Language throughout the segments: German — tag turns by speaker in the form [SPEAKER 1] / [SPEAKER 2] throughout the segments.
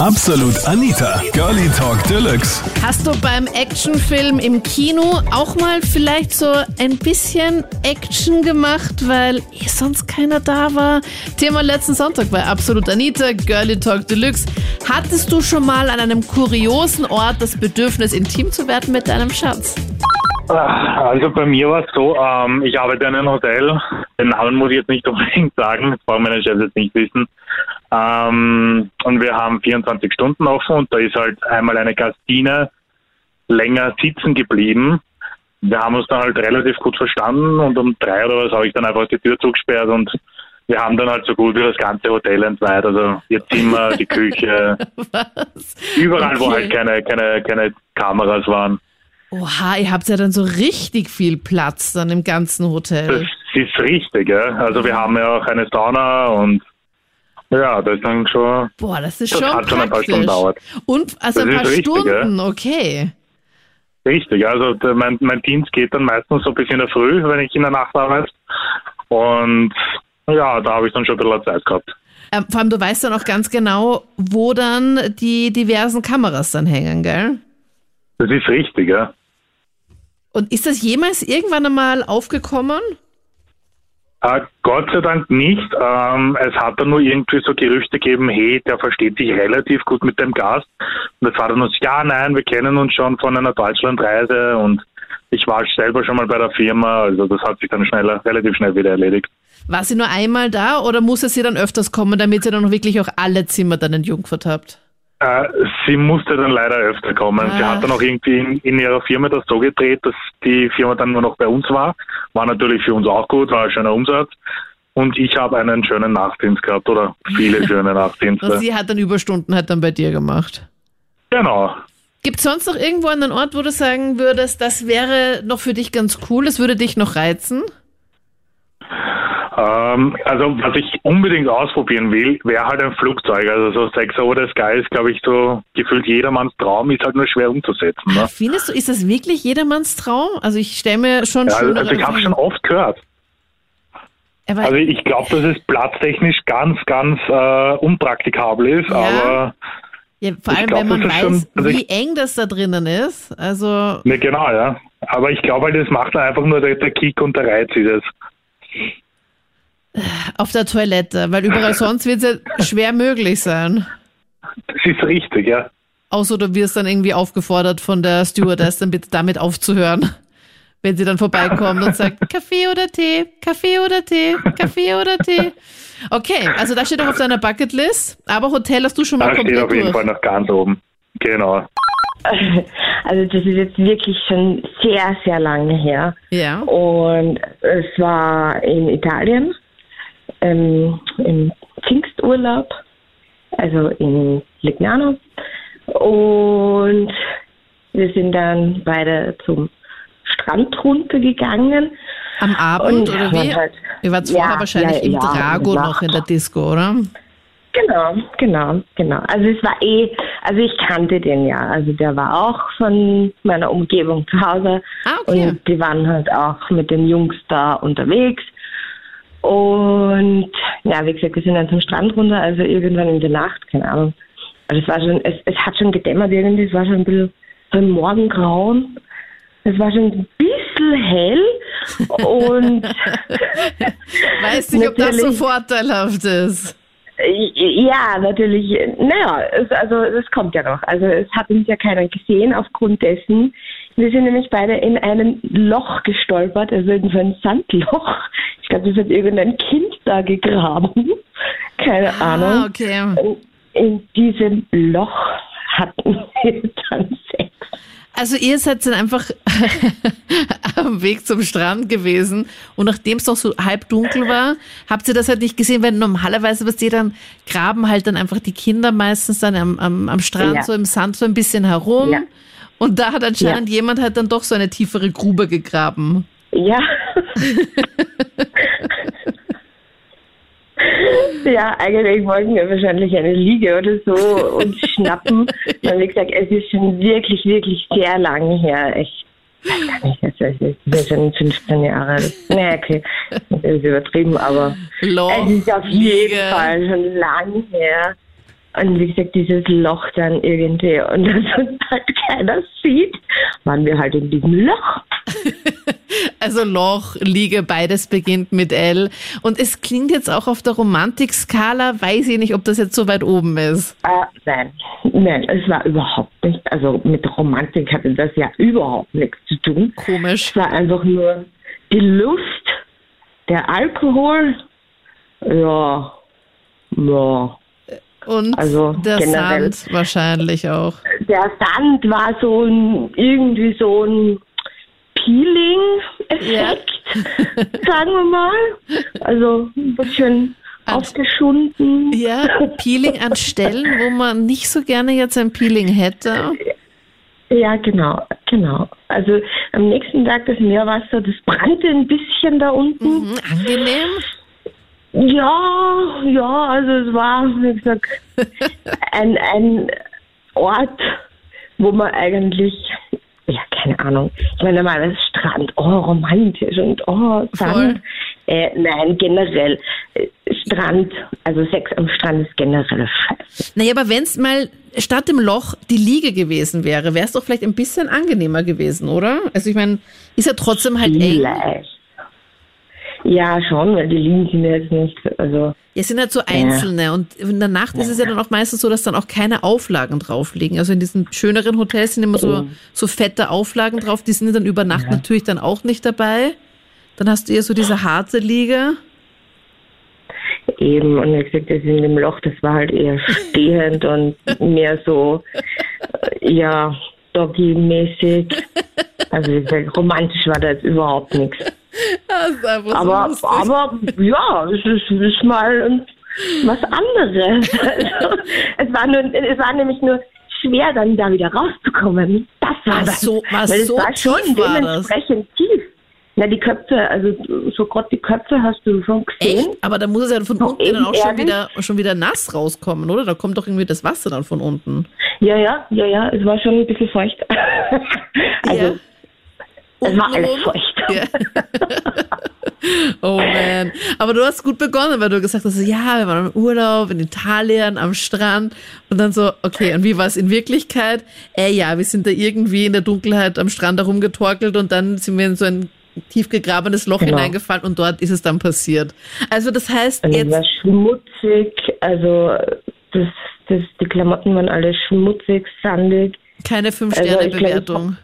[SPEAKER 1] Absolut Anita, Girlie Talk Deluxe.
[SPEAKER 2] Hast du beim Actionfilm im Kino auch mal vielleicht so ein bisschen Action gemacht, weil eh sonst keiner da war? Thema letzten Sonntag bei Absolut Anita, Girlie Talk Deluxe. Hattest du schon mal an einem kuriosen Ort das Bedürfnis, intim zu werden mit deinem Schatz?
[SPEAKER 3] Also bei mir war es so, ähm, ich arbeite in einem Hotel. Den Namen muss ich jetzt nicht unbedingt sagen, das brauchen meine Chefs jetzt nicht wissen. Ähm, und wir haben 24 Stunden offen und da ist halt einmal eine Gastine länger sitzen geblieben. Wir haben uns dann halt relativ gut verstanden und um drei oder was habe ich dann einfach die Tür zugesperrt und wir haben dann halt so gut wie das ganze Hotel entweiht. Also ihr Zimmer, die Küche,
[SPEAKER 2] Was?
[SPEAKER 3] überall, wo
[SPEAKER 2] Okay.
[SPEAKER 3] halt keine, keine, keine Kameras waren.
[SPEAKER 2] Oha, ihr habt ja dann so richtig viel Platz dann im ganzen
[SPEAKER 3] Das
[SPEAKER 2] Hotel.
[SPEAKER 3] ist richtig, ja. Also wir haben ja auch eine Sauna und ja, das ist dann schon,
[SPEAKER 2] Boah, das ist
[SPEAKER 3] das
[SPEAKER 2] schon
[SPEAKER 3] hat schon ein paar. Stunden dauert.
[SPEAKER 2] Und also
[SPEAKER 3] Das
[SPEAKER 2] ein paar
[SPEAKER 3] richtig,
[SPEAKER 2] Stunden, okay.
[SPEAKER 3] Richtig, also der, mein, mein Dienst geht dann meistens so bis in der Früh, wenn ich in der Nacht arbeite. Und ja, da habe ich dann schon ein bisschen Zeit gehabt.
[SPEAKER 2] Ähm, vor allem, du weißt dann auch ganz genau, wo dann die diversen Kameras dann hängen, gell?
[SPEAKER 3] Das ist richtig, ja.
[SPEAKER 2] Und ist das jemals irgendwann einmal aufgekommen?
[SPEAKER 3] Äh, Gott sei Dank nicht. Ähm, es hat dann nur irgendwie so Gerüchte gegeben, hey, der versteht sich relativ gut mit dem Gast. Und das war dann uns, ja, nein, wir kennen uns schon von einer Deutschlandreise und ich war selber schon mal bei der Firma, also das hat sich dann schneller, relativ schnell wieder erledigt.
[SPEAKER 2] War sie nur einmal da oder muss es ihr dann öfters kommen, damit ihr dann wirklich auch alle Zimmer dann entjungfert habt?
[SPEAKER 3] Äh, sie musste dann leider öfter kommen. Sie
[SPEAKER 2] Ah.
[SPEAKER 3] hat dann auch irgendwie in, in ihrer Firma das so gedreht, dass die Firma dann nur noch bei uns war. War natürlich für uns auch gut, war ein schöner Umsatz. Und ich habe einen schönen Nachtdienst gehabt oder viele schöne
[SPEAKER 2] Und
[SPEAKER 3] Nachtdienste.
[SPEAKER 2] sie hat dann Überstunden halt dann bei dir gemacht.
[SPEAKER 3] Genau.
[SPEAKER 2] Gibt es sonst noch irgendwo einen Ort, wo du sagen würdest, das wäre noch für dich ganz cool, das würde dich noch reizen?
[SPEAKER 3] Ähm, also was ich unbedingt ausprobieren will, wäre halt ein Flugzeug. Also so Sex over the Sky ist, glaube ich, so gefühlt jedermanns Traum, ist halt nur schwer umzusetzen. Ne?
[SPEAKER 2] Findest du, ist das wirklich jedermanns Traum? Also ich stelle mir schon
[SPEAKER 3] Ja, also ich habe schon oft gehört.
[SPEAKER 2] Aber
[SPEAKER 3] Also ich glaube, dass es platztechnisch ganz, ganz äh, unpraktikabel ist,
[SPEAKER 2] Ja.
[SPEAKER 3] aber
[SPEAKER 2] ja, vor allem,
[SPEAKER 3] glaub,
[SPEAKER 2] wenn man weiß,
[SPEAKER 3] schon- also
[SPEAKER 2] wie
[SPEAKER 3] ich-
[SPEAKER 2] eng das da drinnen ist. Also
[SPEAKER 3] ne, genau, ja. Aber ich glaube halt, das macht dann einfach nur der, der Kick und der Reiz ist es.
[SPEAKER 2] Auf der Toilette, weil überall sonst wird es ja schwer möglich sein.
[SPEAKER 3] Das ist richtig, ja.
[SPEAKER 2] Außer du wirst dann irgendwie aufgefordert von der Stewardess, dann bitte damit aufzuhören. Wenn sie dann vorbeikommt und sagt, Kaffee oder Tee, Kaffee oder Tee, Kaffee oder Tee. Okay, also das steht auch auf deiner Bucketlist, aber Hotel hast du schon mal
[SPEAKER 3] Da steht
[SPEAKER 2] komplett
[SPEAKER 3] auf jeden
[SPEAKER 2] durch.
[SPEAKER 3] Fall noch ganz oben. Genau.
[SPEAKER 4] Also das ist jetzt wirklich schon sehr, sehr lange her.
[SPEAKER 2] Ja.
[SPEAKER 4] Und es war in Italien ähm, im Pfingsturlaub, also in Lignano. Und wir sind dann beide zum Strand runtergegangen.
[SPEAKER 2] Am Abend
[SPEAKER 4] Und
[SPEAKER 2] oder
[SPEAKER 4] man
[SPEAKER 2] wie?
[SPEAKER 4] halt-
[SPEAKER 2] Ihr wart vorher
[SPEAKER 4] Ja,
[SPEAKER 2] wahrscheinlich
[SPEAKER 4] ja,
[SPEAKER 2] im
[SPEAKER 4] ja,
[SPEAKER 2] Drago noch in der. Disco, oder?
[SPEAKER 4] Genau, genau, genau. Also es war eh, also ich kannte den ja. Also der war auch von meiner Umgebung zu Hause.
[SPEAKER 2] Ah, okay.
[SPEAKER 4] Und die waren halt auch mit den Jungs da unterwegs. Und ja, wie gesagt, wir sind dann zum Strand runter, also irgendwann in der Nacht, keine Ahnung. Also es war schon, es, es hat schon gedämmert irgendwie, es war schon ein bisschen so ein Morgengrauen. Es war schon ein bisschen hell und
[SPEAKER 2] Weiß nicht, ob das so vorteilhaft ist.
[SPEAKER 4] Ja, natürlich. Naja, es, also es kommt ja noch. Also es hat uns ja keiner gesehen aufgrund dessen. Wir sind nämlich beide in ein Loch gestolpert, also in so ein Sandloch. Ich glaube, das hat irgendein Kind da gegraben. Keine
[SPEAKER 2] Ah,
[SPEAKER 4] Ahnung.
[SPEAKER 2] okay.
[SPEAKER 4] In diesem Loch hatten wir dann Sex.
[SPEAKER 2] Also ihr seid dann einfach am Weg zum Strand gewesen und nachdem es noch so halb dunkel war, habt ihr das halt nicht gesehen, weil normalerweise, was ihr dann graben halt dann einfach die Kinder meistens dann am, am, am Strand
[SPEAKER 4] Ja.
[SPEAKER 2] so im Sand so ein bisschen herum.
[SPEAKER 4] Ja.
[SPEAKER 2] Und da hat anscheinend jemand halt dann doch so eine tiefere Grube gegraben.
[SPEAKER 4] Ja. ja, eigentlich wollten wir wahrscheinlich eine Liege oder so uns schnappen. Und wie gesagt, es ist schon wirklich, wirklich sehr lange her. Ich weiß gar nicht, es ist es ist schon 15 Jahre. Nee, okay, das ist übertrieben, aber
[SPEAKER 2] Loch,
[SPEAKER 4] es ist auf jeden. Fall schon lange her. Und wie gesagt, dieses Loch dann irgendwie und dass uns halt keiner sieht, waren wir halt in diesem Loch.
[SPEAKER 2] Also Loch, Liege, beides beginnt mit L. Und es klingt jetzt auch auf der Romantikskala, weiß ich nicht, ob das jetzt so weit oben ist.
[SPEAKER 4] Äh, nein, nein, es war überhaupt nicht. Also mit Romantik hatte das ja überhaupt nichts zu tun.
[SPEAKER 2] Komisch.
[SPEAKER 4] Es war einfach nur die Lust, der Alkohol, ja, ja.
[SPEAKER 2] Und
[SPEAKER 4] Also
[SPEAKER 2] der
[SPEAKER 4] generell-
[SPEAKER 2] Sand wahrscheinlich auch.
[SPEAKER 4] Der Sand war so ein, irgendwie so ein Peeling-Effekt, sagen wir mal. Also ein bisschen aufgeschunden.
[SPEAKER 2] Ja, Peeling an Stellen, wo man nicht so gerne jetzt ein Peeling hätte.
[SPEAKER 4] Ja, genau, genau. Also am nächsten Tag das Meerwasser, das brannte ein bisschen da unten.
[SPEAKER 2] Hm, angenehm.
[SPEAKER 4] Ja, ja, also es war, wie gesagt, ein, ein Ort, wo man eigentlich, ja, keine Ahnung, ich meine, mal das Strand, oh, romantisch und oh, Sand. Äh, nein, generell, äh, Strand, also Sex am Strand ist generell scheiße.
[SPEAKER 2] Naja, aber wenn es mal statt dem Loch die Liege gewesen wäre, wäre es doch vielleicht ein bisschen angenehmer gewesen, oder? Also ich meine, ist ja trotzdem halt eng.
[SPEAKER 4] Vielleicht. Ja, schon, weil die Liegen sind jetzt nicht, also,
[SPEAKER 2] Ja, es sind halt so einzelne und in der Nacht ist es ja dann auch meistens so, dass dann auch keine Auflagen drauf liegen. Also in diesen schöneren Hotels sind immer so, so fette Auflagen drauf, die sind dann über Nacht natürlich dann auch nicht dabei. Dann hast du eher so diese harte Liege.
[SPEAKER 4] Eben, und wie gesagt, das in dem Loch, das war halt eher stehend und mehr so, äh, ja, Doggy-mäßig. Also wie gesagt, romantisch war da jetzt überhaupt nichts.
[SPEAKER 2] Das ist einfach so
[SPEAKER 4] Aber, aber ja, es ist, ist mal was anderes. Also, es, war nur, es war nämlich nur schwer, dann da wieder rauszukommen. Das war
[SPEAKER 2] Ach
[SPEAKER 4] das.
[SPEAKER 2] so, war
[SPEAKER 4] Weil es
[SPEAKER 2] so
[SPEAKER 4] war schon
[SPEAKER 2] war das?
[SPEAKER 4] dementsprechend tief. Na, die Köpfe, also so gerade die Köpfe hast du schon gesehen.
[SPEAKER 2] Echt? Aber da muss es ja von
[SPEAKER 4] Doch
[SPEAKER 2] unten dann auch schon wieder, schon wieder nass rauskommen, oder? Da kommt doch irgendwie das Wasser dann von unten.
[SPEAKER 4] Ja, ja, ja, ja, es war schon ein bisschen feucht. also, es war alles feucht.
[SPEAKER 2] Ja. oh man. Aber du hast gut begonnen, weil du gesagt hast, ja, wir waren im Urlaub in Italien am Strand und dann so, okay, und wie war es in Wirklichkeit? Äh, ja, wir sind da irgendwie in der Dunkelheit am Strand herumgetorkelt und dann sind wir in so ein tief gegrabenes Loch
[SPEAKER 4] Genau.
[SPEAKER 2] hineingefallen und dort ist es dann passiert. Also das heißt
[SPEAKER 4] Und es
[SPEAKER 2] jetzt,
[SPEAKER 4] war schmutzig, also das, das, die Klamotten waren alle schmutzig, sandig.
[SPEAKER 2] keine
[SPEAKER 4] Also,
[SPEAKER 2] Fünf-Sterne-Bewertung.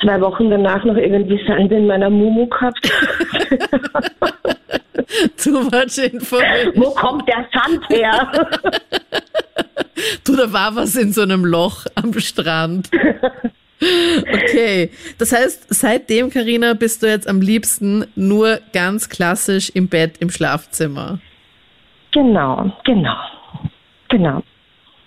[SPEAKER 4] Zwei Wochen danach noch irgendwie Sand in meiner Mumu gehabt.
[SPEAKER 2] Too much information.
[SPEAKER 4] Wo kommt der Sand her?
[SPEAKER 2] Du, da war was in so einem Loch am Strand. Okay, das heißt, seitdem, Karina, bist du jetzt am liebsten nur ganz klassisch im Bett im Schlafzimmer.
[SPEAKER 4] genau, genau, genau.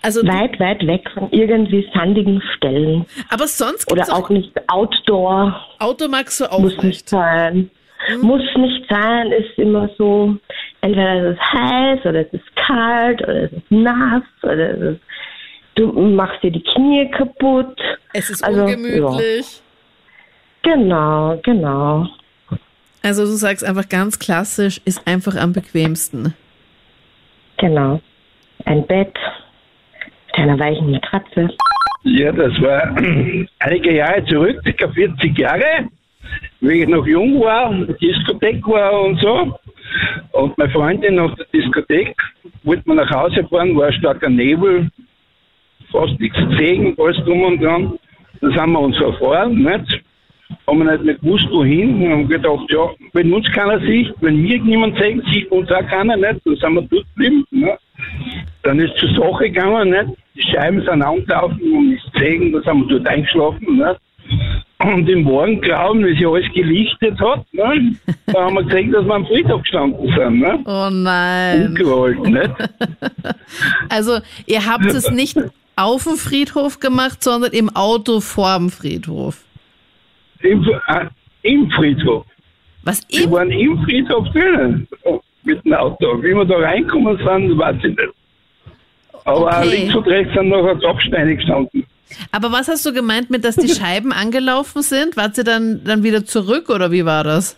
[SPEAKER 2] Also,
[SPEAKER 4] Weit, weit weg von irgendwie sandigen Stellen.
[SPEAKER 2] aber sonst
[SPEAKER 4] Oder
[SPEAKER 2] gibt's
[SPEAKER 4] auch nicht Outdoor.
[SPEAKER 2] Auto magst du auch
[SPEAKER 4] Muss nicht
[SPEAKER 2] nicht.
[SPEAKER 4] sein. Muss nicht sein, ist immer so, entweder es ist heiß oder es ist kalt oder es ist nass oder es ist, du machst dir die Knie kaputt.
[SPEAKER 2] Es ist
[SPEAKER 4] Also,
[SPEAKER 2] ungemütlich.
[SPEAKER 4] Genau, genau.
[SPEAKER 2] Also du sagst einfach ganz klassisch, ist einfach am bequemsten.
[SPEAKER 4] Genau. Ein Bett mit einer weichen Matratze.
[SPEAKER 5] Ja, das war einige Jahre zurück, ca. 40 Jahre, wie ich noch jung war, Diskothek war und so. Und meine Freundin nach der Diskothek wollte man nach Hause fahren, war starker Nebel, fast nichts gesehen, alles drum und dran. Dann sind wir uns verfahren, nicht? Haben wir nicht mehr gewusst, wohin. Und haben gedacht, ja, wenn uns keiner sieht, wenn mir niemand sieht, sieht uns auch keiner, nicht? Dann sind wir dort geblieben, ne? Dann ist zur Sache gegangen, nicht? Die Scheiben sind angelaufen und ist gesehen, da sind wir dort eingeschlafen, nicht? Und im Morgengrauen, wie sich alles gelichtet hat, ne? da haben wir gesehen, dass wir am Friedhof gestanden sind, ne?
[SPEAKER 2] Oh nein.
[SPEAKER 5] Ungerollt, nicht?
[SPEAKER 2] Also ihr habt es nicht auf dem Friedhof gemacht, sondern im Auto vorm Friedhof.
[SPEAKER 5] Im, äh, Im Friedhof.
[SPEAKER 2] Was
[SPEAKER 5] Wir
[SPEAKER 2] im
[SPEAKER 5] waren im Friedhof drinnen, mit dem Auto. Wie wir da reinkommen sind, weiß ich nicht. Aber
[SPEAKER 2] Okay.
[SPEAKER 5] links und rechts sind noch Grabsteine gestanden.
[SPEAKER 2] Aber was hast du gemeint mit, dass die Scheiben angelaufen sind? Wart ihr dann, dann wieder zurück oder wie war das?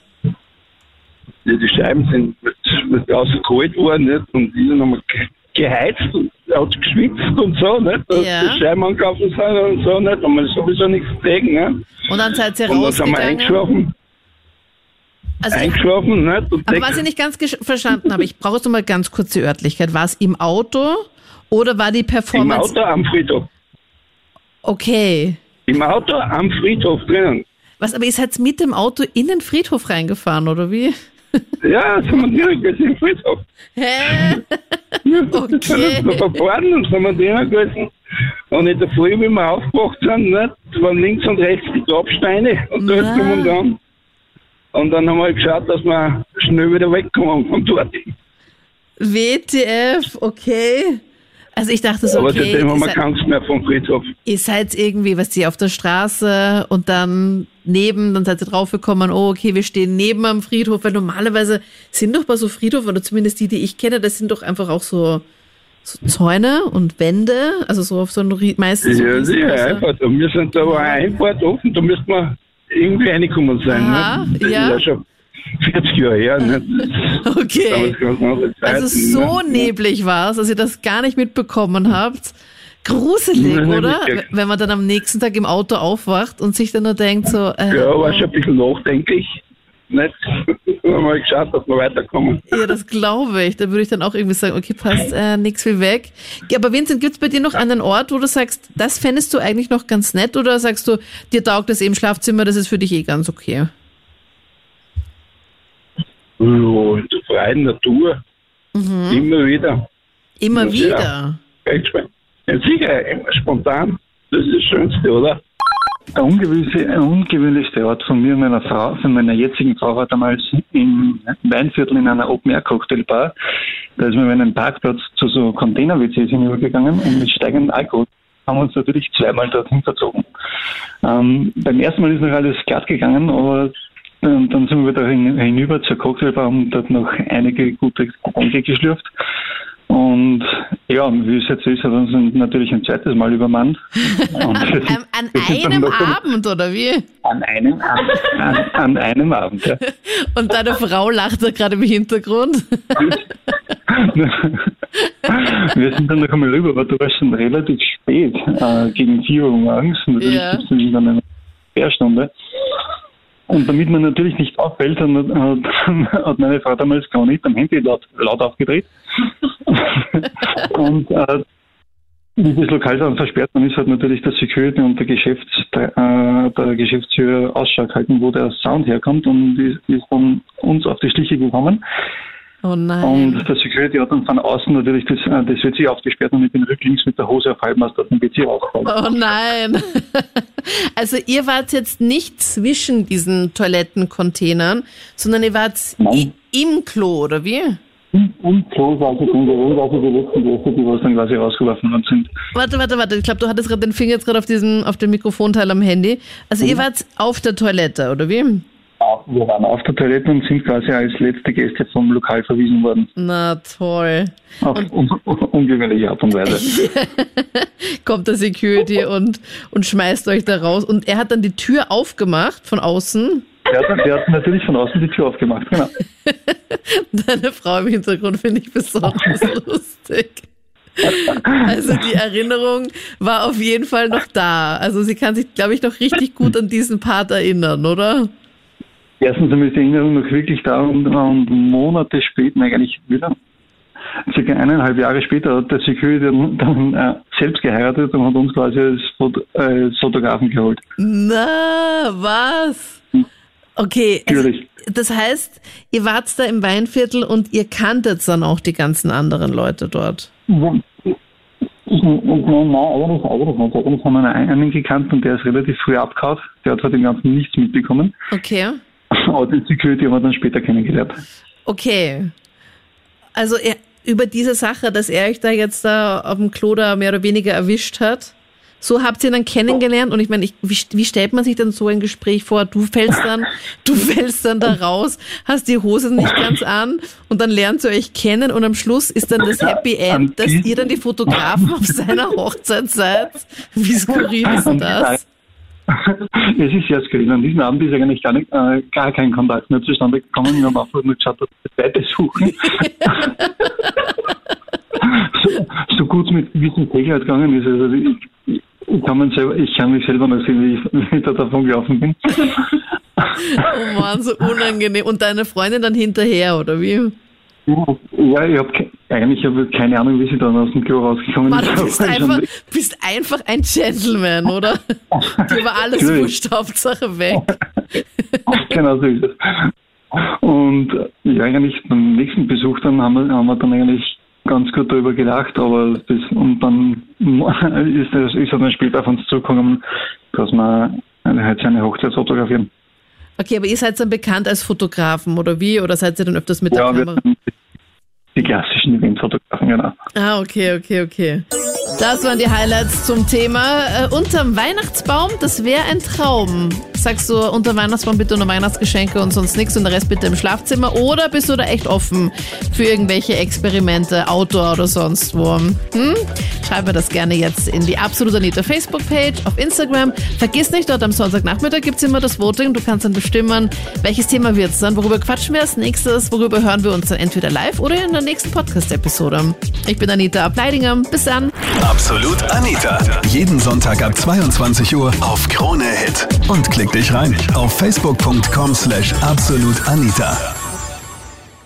[SPEAKER 5] Ja, die Scheiben sind mit, mit draußen geholt worden nicht? und die sind nochmal geheizt und hat geschwitzt und so, nicht? Dass
[SPEAKER 2] Ja.
[SPEAKER 5] die Scheiben angelaufen sind und so, nicht? Und man ist sowieso nichts dagegen, ne?
[SPEAKER 2] Und dann seid ihr
[SPEAKER 5] Und dann sind wir
[SPEAKER 2] rausgegangen.
[SPEAKER 5] eingeschlafen,
[SPEAKER 2] Also,
[SPEAKER 5] eingeschlafen, nicht? Und
[SPEAKER 2] aber was ich nicht ganz verstanden habe, ich brauche jetzt noch mal ganz kurz die Örtlichkeit. War es im Auto oder war die
[SPEAKER 5] Im
[SPEAKER 2] Performance?
[SPEAKER 5] Auto am Friedhof.
[SPEAKER 2] Okay.
[SPEAKER 5] Im Auto am Friedhof drinnen.
[SPEAKER 2] Was, aber ihr seid mit dem Auto in den Friedhof reingefahren, oder wie?
[SPEAKER 5] Ja, sind wir direkt jetzt im Friedhof.
[SPEAKER 2] Hä? Okay.
[SPEAKER 5] Da verfahren und sind wir drinnen gewesen. Und in der Früh, wie wir aufgewacht sind, nicht, waren links und rechts die Grabsteine und
[SPEAKER 2] Na.
[SPEAKER 5] drum und dran. Und dann haben wir geschaut, dass wir schnell wieder wegkommen von dort.
[SPEAKER 2] WTF, okay. Also ich dachte so,
[SPEAKER 5] Aber
[SPEAKER 2] okay, ihr
[SPEAKER 5] wir
[SPEAKER 2] seid,
[SPEAKER 5] keins mehr vom Friedhof.
[SPEAKER 2] ihr seid irgendwie, was die auf der Straße und dann neben, dann seid ihr draufgekommen, oh, okay, wir stehen neben am Friedhof, weil normalerweise sind doch bei so Friedhof, oder zumindest die, die ich kenne, das sind doch einfach auch so, so Zäune und Wände, also so auf so ein rie- meistens so
[SPEAKER 5] Ja,
[SPEAKER 2] riesengroße-
[SPEAKER 5] sicher, einfach. Wir sind da war eine Einfahrt offen, da müsste man irgendwie reinkommen sein.
[SPEAKER 2] Aha,
[SPEAKER 5] ne? Das
[SPEAKER 2] ja.
[SPEAKER 5] ja 40 Jahre her. Ne?
[SPEAKER 2] Okay. Also so
[SPEAKER 5] ne?
[SPEAKER 2] neblig war es, dass ihr das gar nicht mitbekommen habt. Gruselig,
[SPEAKER 5] Nein,
[SPEAKER 2] oder? Wenn man dann am nächsten Tag im Auto aufwacht und sich dann nur denkt so, äh,
[SPEAKER 5] Ja, war schon ein bisschen nachdenklich. Nicht? Haben mal geschaut, dass wir weiterkommen.
[SPEAKER 2] ja, das glaube ich. Da würde ich dann auch irgendwie sagen, okay, passt, äh, nix viel weg. Aber Vincent, gibt's bei dir noch einen Ort, wo du sagst, das fändest du eigentlich noch ganz nett oder sagst du, dir taugt das im Schlafzimmer, das ist für dich eh ganz okay?
[SPEAKER 5] Ja, in der freien Natur. Immer wieder.
[SPEAKER 2] Immer
[SPEAKER 5] Ja.
[SPEAKER 2] wieder.
[SPEAKER 5] Spannend. Ja, sicher, immer spontan. Das ist das Schönste, oder?
[SPEAKER 6] Der ungewöhnlichste, ungewöhnlichste Ort von mir und meiner Frau, von meiner jetzigen Frau war damals im Weinviertel in einer Open-Air-Cocktailbar. Da ist man über einen Parkplatz zu so Container-WCs hinübergegangen und mit steigendem Alkohol haben wir uns natürlich zweimal dorthin verzogen. Ähm, beim ersten Mal ist noch alles glatt gegangen, aber ähm, dann sind wir da hin, hinüber zur Cocktailbar und dort noch einige gute Getränke geschlürft. Und ja, wie es jetzt ist, hat uns natürlich ein zweites Mal übermannt. Und
[SPEAKER 2] An, an einem Abend, oder wie?
[SPEAKER 6] An einem, an, an, an einem Abend, ja.
[SPEAKER 2] Und deine Frau lacht da gerade im Hintergrund.
[SPEAKER 6] Wir sind dann noch einmal rüber, aber du warst schon relativ spät, äh, gegen 4 Uhr morgens. Und natürlich
[SPEAKER 2] Ja.
[SPEAKER 6] gibt es dann eine Sperrstunde. Und damit man natürlich nicht auffällt, hat, hat, meine Frau damals gar nicht am Handy laut, laut aufgedreht. und äh, wie das Lokal dann versperrt worden ist, hat natürlich der Security und der, Geschäfts, der, äh, der Geschäftsführer Ausschau gehalten, wo der Sound herkommt und ist, ist dann uns auf die Schliche gekommen.
[SPEAKER 2] Oh nein.
[SPEAKER 6] Und der Security hat dann von außen natürlich das, äh, das WC aufgesperrt und ich bin rücklings mit der Hose auf halbem aus dem WC rausgefallen.
[SPEAKER 2] Oh nein. Also ihr wart jetzt nicht zwischen diesen Toilettencontainern, sondern ihr wart
[SPEAKER 6] Nein.
[SPEAKER 2] im Klo, oder wie?
[SPEAKER 6] Und so war es in der Welt, also die letzten Gäste, die was dann quasi rausgeworfen worden sind.
[SPEAKER 2] Warte, warte, warte. Ich glaube, du hattest gerade den Finger jetzt gerade auf diesem, auf dem Mikrofonteil am Handy. Also ihr wart auf der Toilette, oder wie?
[SPEAKER 6] Wir waren auf der Toilette und sind quasi als letzte Gäste vom Lokal verwiesen worden.
[SPEAKER 2] Na toll.
[SPEAKER 6] Auf un ungewöhnliche Art und Weise.
[SPEAKER 2] Kommt der Security und, und schmeißt euch da raus. Und er hat dann die Tür aufgemacht von außen.
[SPEAKER 6] Der hat, der hat natürlich von außen die Tür aufgemacht, genau.
[SPEAKER 2] Deine Frau im Hintergrund finde ich besonders lustig. Also die Erinnerung war auf jeden Fall noch da. Also sie kann sich, glaube ich, noch richtig gut an diesen Part erinnern, oder?
[SPEAKER 6] Erstens einmal ist die Erinnerung noch wirklich da und, und Monate später, nein, nicht wieder, circa eineinhalb Jahre später hat der Security dann, dann äh, selbst geheiratet und hat uns quasi als, Foto, äh, Fotografen geholt.
[SPEAKER 2] Na, was? Okay, also, das heißt, ihr wart da im Weinviertel und ihr kanntet dann auch die ganzen anderen Leute dort.
[SPEAKER 6] Und nein, nein, eigentlich, eigentlich nicht. Eigentlich haben wir einen gekannt und der ist relativ früh abgehauen. Der hat halt im Ganzen nichts mitbekommen.
[SPEAKER 2] Okay.
[SPEAKER 6] Den Security haben wir dann später kennengelernt.
[SPEAKER 2] Okay. Also er, über diese Sache, dass er euch da jetzt da auf dem Klo da mehr oder weniger erwischt hat, so habt ihr ihn dann kennengelernt und ich meine, ich, wie, wie stellt man sich dann so ein Gespräch vor? Du fällst dann, du fällst dann da raus, hast die Hose nicht ganz an und dann lernt ihr euch kennen und am Schluss ist dann das Happy End, dass ihr dann die Fotografen auf seiner Hochzeit seid. Wie skurril ist denn das?
[SPEAKER 6] Es ist sehr skurril. An diesem Abend ist eigentlich gar, nicht, äh, gar kein Kontakt mehr zustande gekommen. Wir haben einfach nur geschaut, dass wir Zweite suchen. so so gut mit gewissen Sicherheit gegangen ist. Also ich, ich, kann man selber, ich kann mich selber noch sehen, wie ich, wie ich da davon gelaufen bin.
[SPEAKER 2] Oh Mann, so unangenehm. Und deine Freundin dann hinterher, oder wie?
[SPEAKER 6] Ja, ich habe eigentlich hab ich keine Ahnung, wie sie dann aus dem Klo rausgekommen
[SPEAKER 2] Mann,
[SPEAKER 6] ist.
[SPEAKER 2] du einfach, bist einfach ein Gentleman, oder? Dir war alles wurscht, Hauptsache weg.
[SPEAKER 6] genau so ist es. Und äh, ja, eigentlich beim nächsten Besuch dann haben wir, haben wir dann eigentlich ganz gut darüber gedacht, aber das, und dann ist das ist dann später auf uns zugekommen, dass wir halt seine Hochzeit fotografieren.
[SPEAKER 2] Okay, aber ihr seid dann bekannt als Fotografen, oder wie? Oder seid ihr dann öfters mit
[SPEAKER 6] Ja,
[SPEAKER 2] der Kamera?
[SPEAKER 6] Die klassischen Eventfotografen, genau.
[SPEAKER 2] Ah, okay, okay, okay. Das waren die Highlights zum Thema. Äh, unterm Weihnachtsbaum, das wäre ein Traum. Sagst du, unter Weihnachtsbaum bitte nur Weihnachtsgeschenke und sonst nichts und der Rest bitte im Schlafzimmer? Oder bist du da echt offen für irgendwelche Experimente, Outdoor oder sonst wo? Hm? Schreib mir das gerne jetzt in die Absolut Anita Facebook-Page, auf Instagram. Vergiss nicht, dort am Sonntagnachmittag gibt's immer das Voting. Du kannst dann bestimmen, welches Thema wird's dann, worüber quatschen wir als nächstes, worüber hören wir uns dann entweder live oder in der nächsten Podcast-Episode. Ich bin Anita Ableidinger. Bis dann.
[SPEAKER 1] Absolut Anita. Jeden Sonntag ab 22 Uhr auf Krone Hit. Und klick dich rein auf facebook.com slash absolutanita.